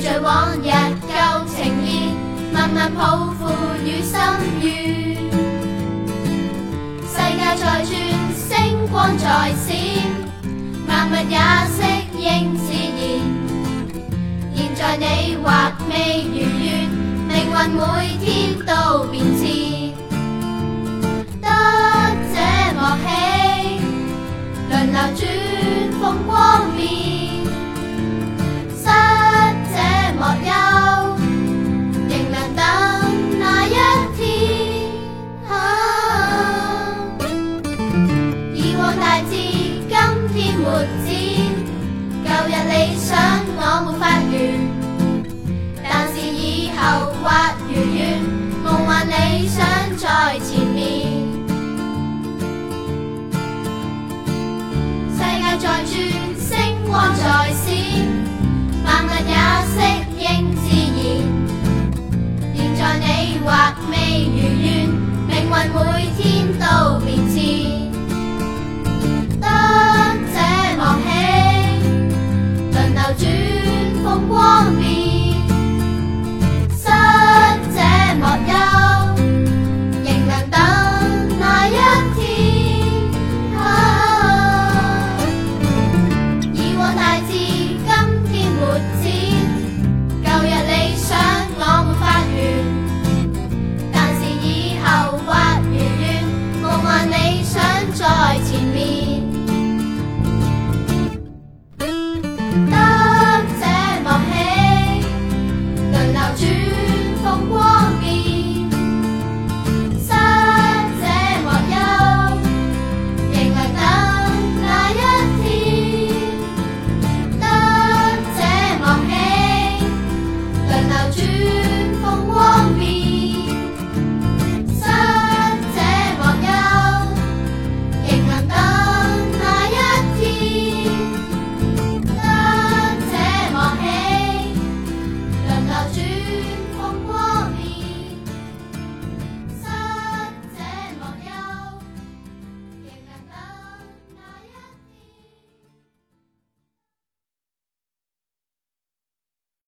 着往日旧情意，慢慢抱负与心愿。世界在转，星光在闪，万物也适应自然。现在你或未如愿，命运每天都变迁。得者莫喜，轮流转，风光变。旧日理想我没法完但是以后或如愿梦幻理想在前面世界在转星光在闪